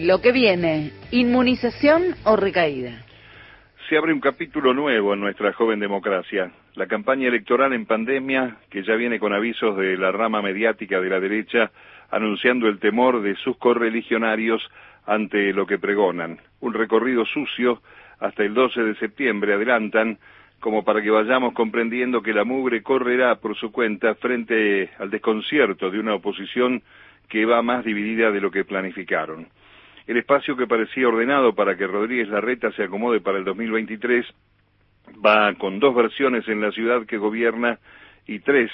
Lo que viene, inmunización o recaída. Se abre un capítulo nuevo en nuestra joven democracia. La campaña electoral en pandemia, que ya viene con avisos de la rama mediática de la derecha, anunciando el temor de sus correligionarios ante lo que pregonan. Un recorrido sucio hasta el 12 de septiembre, adelantan, como para que vayamos comprendiendo que la mugre correrá por su cuenta frente al desconcierto de una oposición que va más dividida de lo que planificaron. El espacio que parecía ordenado para que Rodríguez Larreta se acomode para el 2023 va con dos versiones en la ciudad que gobierna y tres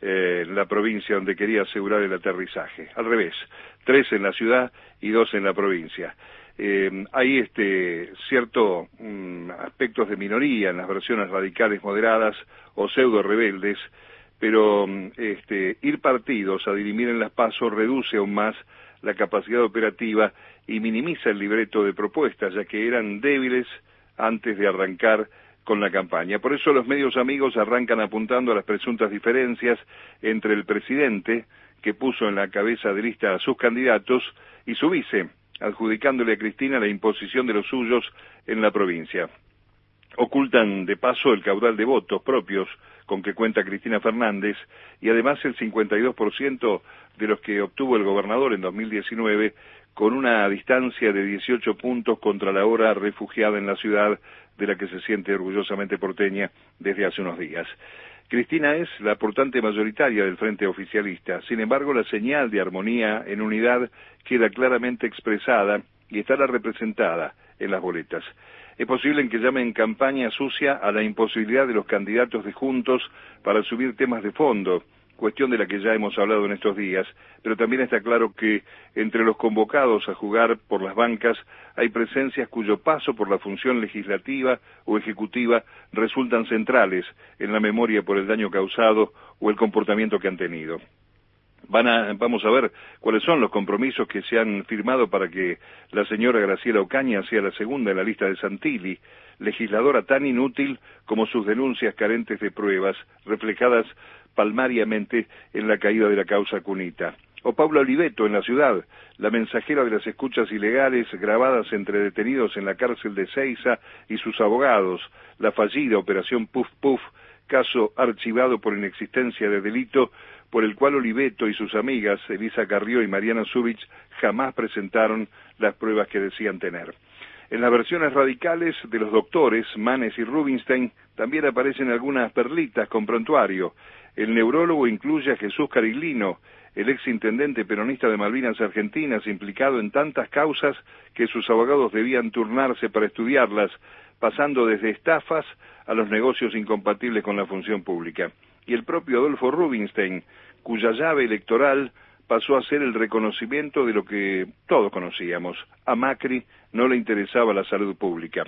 eh, en la provincia donde quería asegurar el aterrizaje. Al revés, tres en la ciudad y dos en la provincia. Eh, hay este cierto mm, aspectos de minoría en las versiones radicales moderadas o pseudo rebeldes, pero mm, este, ir partidos a dirimir en las pasos reduce aún más la capacidad operativa y minimiza el libreto de propuestas, ya que eran débiles antes de arrancar con la campaña. Por eso los medios amigos arrancan apuntando a las presuntas diferencias entre el presidente, que puso en la cabeza de lista a sus candidatos, y su vice, adjudicándole a Cristina la imposición de los suyos en la provincia. Ocultan de paso el caudal de votos propios con que cuenta Cristina Fernández y además el 52% de los que obtuvo el gobernador en 2019 con una distancia de 18 puntos contra la hora refugiada en la ciudad de la que se siente orgullosamente porteña desde hace unos días. Cristina es la aportante mayoritaria del frente oficialista, sin embargo la señal de armonía en unidad queda claramente expresada y estará representada en las boletas. Es posible que llamen campaña sucia a la imposibilidad de los candidatos de juntos para subir temas de fondo, cuestión de la que ya hemos hablado en estos días, pero también está claro que entre los convocados a jugar por las bancas hay presencias cuyo paso por la función legislativa o ejecutiva resultan centrales en la memoria por el daño causado o el comportamiento que han tenido. vamos a ver cuáles son los compromisos que se han firmado para que la señora Graciela Ocaña sea la segunda en la lista de Santilli, legisladora tan inútil como sus denuncias carentes de pruebas, reflejadas palmariamente en la caída de la causa cunita. O Pablo Oliveto en la ciudad, la mensajera de las escuchas ilegales grabadas entre detenidos en la cárcel de Ceiza y sus abogados, la fallida operación Puf Puf, caso archivado por inexistencia de delito por el cual Oliveto y sus amigas, Elisa Carrió y Mariana Zubich, jamás presentaron las pruebas que decían tener. En las versiones radicales de los doctores, Manes y Rubinstein, también aparecen algunas perlitas con prontuario. El neurólogo incluye a Jesús Cariglino, el ex intendente peronista de Malvinas Argentinas, implicado en tantas causas que sus abogados debían turnarse para estudiarlas, pasando desde estafas a los negocios incompatibles con la función pública. Y el propio Adolfo Rubinstein, cuya llave electoral pasó a ser el reconocimiento de lo que todos conocíamos. A Macri no le interesaba la salud pública.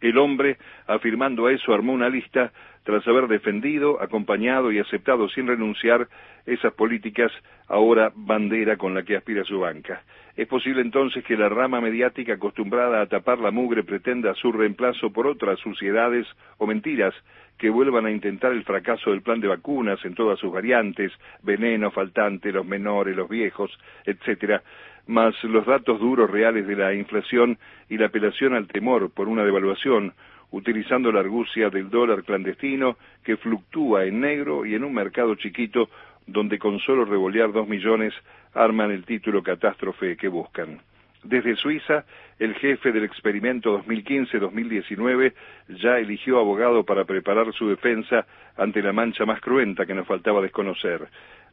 El hombre, afirmando eso, armó una lista tras haber defendido, acompañado y aceptado sin renunciar esas políticas ahora bandera con la que aspira su banca. Es posible entonces que la rama mediática acostumbrada a tapar la mugre pretenda su reemplazo por otras suciedades o mentiras que vuelvan a intentar el fracaso del plan de vacunas en todas sus variantes, veneno, faltante, los menores, los viejos, etcétera, más los datos duros reales de la inflación y la apelación al temor por una devaluación, utilizando la argucia del dólar clandestino que fluctúa en negro y en un mercado chiquito donde con solo revolear dos millones arman el título catástrofe que buscan. Desde Suiza, el jefe del experimento 2015-2019 ya eligió abogado para preparar su defensa ante la mancha más cruenta que nos faltaba desconocer.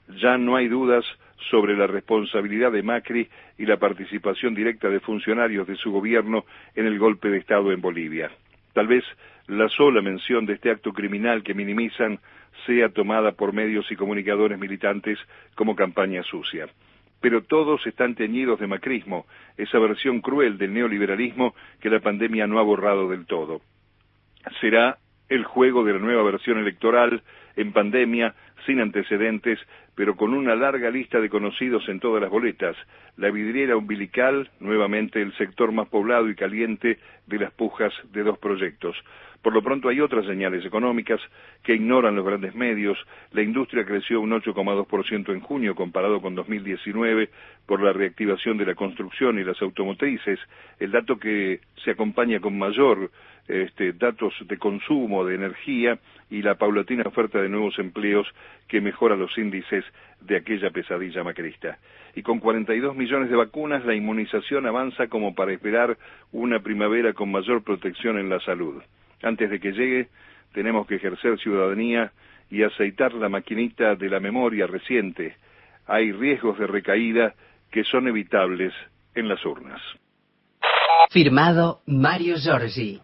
Ya no hay dudas sobre la responsabilidad de Macri y la participación directa de funcionarios de su gobierno en el golpe de Estado en Bolivia. Tal vez la sola mención de este acto criminal que minimizan sea tomada por medios y comunicadores militantes como campaña sucia pero todos están teñidos de macrismo, esa versión cruel del neoliberalismo que la pandemia no ha borrado del todo. Será el juego de la nueva versión electoral en pandemia, sin antecedentes, pero con una larga lista de conocidos en todas las boletas. La vidriera umbilical, nuevamente el sector más poblado y caliente de las pujas de dos proyectos. Por lo pronto hay otras señales económicas que ignoran los grandes medios. La industria creció un 8,2% en junio comparado con 2019 por la reactivación de la construcción y las automotrices, el dato que se acompaña con mayor este, datos de consumo de energía y la paulatina oferta de nuevos empleos que mejora los índices de aquella pesadilla macrista. Y con 42 millones de vacunas, la inmunización avanza como para esperar una primavera con mayor protección en la salud. Antes de que llegue, tenemos que ejercer ciudadanía y aceitar la maquinita de la memoria reciente. Hay riesgos de recaída que son evitables en las urnas. Firmado Mario Giorgi.